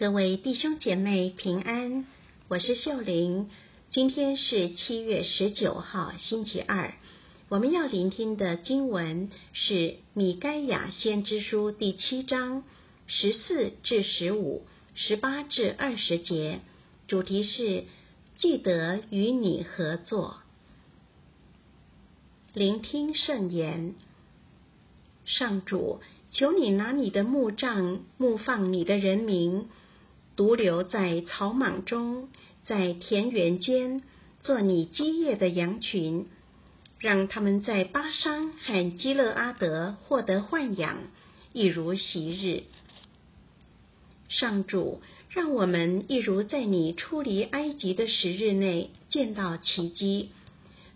各位弟兄姐妹平安，我是秀玲。今天是七月十九号，星期二。我们要聆听的经文是米该亚先知书第七章十四至十五、十八至二十节，主题是记得与你合作。聆听圣言，上主，求你拿你的木杖牧放你的人民。独留在草莽中，在田园间做你基业的羊群，让他们在巴山和基勒阿德获得豢养，一如昔日。上主，让我们一如在你出离埃及的十日内见到奇迹，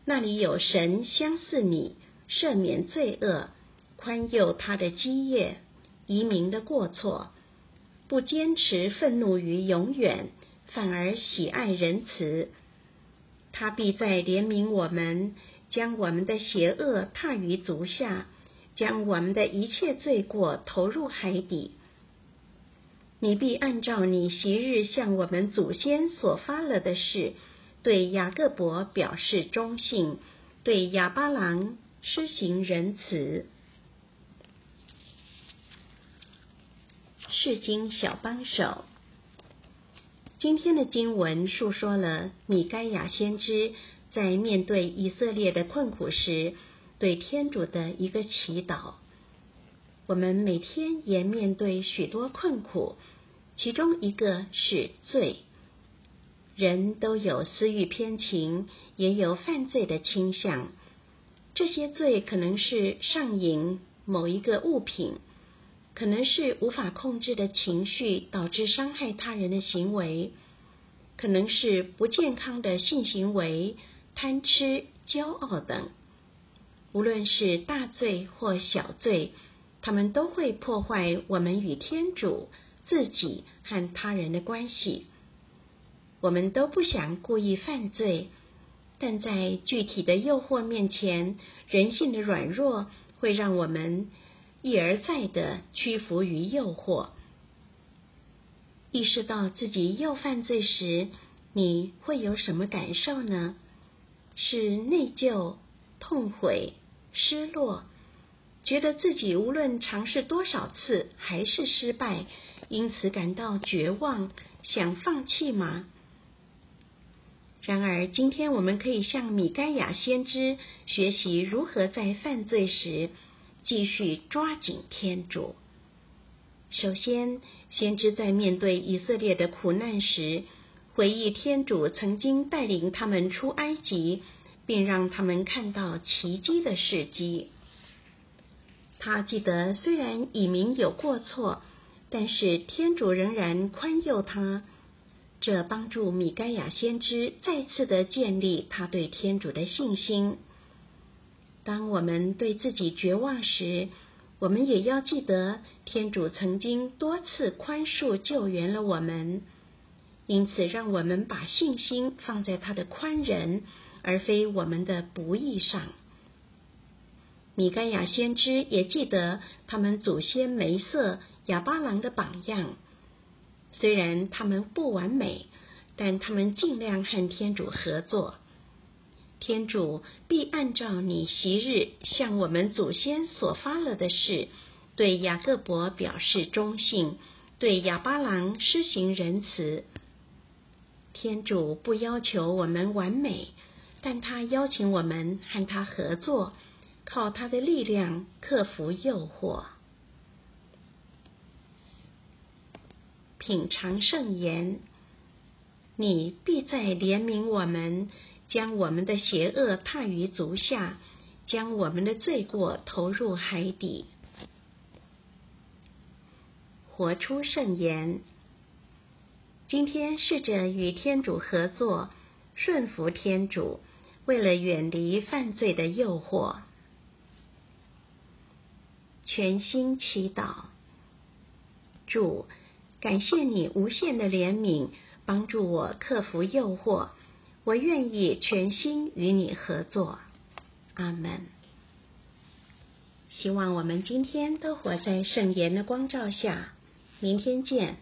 那里有神相似你，赦免罪恶，宽宥他的基业，移民的过错。不坚持愤怒于永远，反而喜爱仁慈。他必在怜悯我们，将我们的邪恶踏于足下，将我们的一切罪过投入海底。你必按照你昔日向我们祖先所发了的事，对雅各伯表示忠信，对亚巴郎施行仁慈。世经小帮手，今天的经文述说了米该亚先知在面对以色列的困苦时，对天主的一个祈祷。我们每天也面对许多困苦，其中一个是罪。人都有私欲偏情，也有犯罪的倾向。这些罪可能是上瘾某一个物品。可能是无法控制的情绪导致伤害他人的行为，可能是不健康的性行为、贪吃、骄傲等。无论是大罪或小罪，他们都会破坏我们与天主、自己和他人的关系。我们都不想故意犯罪，但在具体的诱惑面前，人性的软弱会让我们。一而再的屈服于诱惑，意识到自己又犯罪时，你会有什么感受呢？是内疚、痛悔、失落，觉得自己无论尝试多少次还是失败，因此感到绝望，想放弃吗？然而，今天我们可以向米该亚先知学习如何在犯罪时。继续抓紧天主。首先，先知在面对以色列的苦难时，回忆天主曾经带领他们出埃及，并让他们看到奇迹的事迹。他记得，虽然以民有过错，但是天主仍然宽宥他。这帮助米该亚先知再次的建立他对天主的信心。当我们对自己绝望时，我们也要记得，天主曾经多次宽恕救援了我们。因此，让我们把信心放在他的宽仁，而非我们的不义上。米盖亚先知也记得他们祖先梅瑟、亚巴郎的榜样。虽然他们不完美，但他们尽量和天主合作。天主必按照你昔日向我们祖先所发了的事，对雅各伯表示忠信，对亚巴郎施行仁慈。天主不要求我们完美，但他邀请我们和他合作，靠他的力量克服诱惑。品尝圣言，你必在怜悯我们。将我们的邪恶踏于足下，将我们的罪过投入海底，活出圣言。今天试着与天主合作，顺服天主，为了远离犯罪的诱惑。全心祈祷，主，感谢你无限的怜悯，帮助我克服诱惑。我愿意全心与你合作，阿门。希望我们今天都活在圣言的光照下，明天见。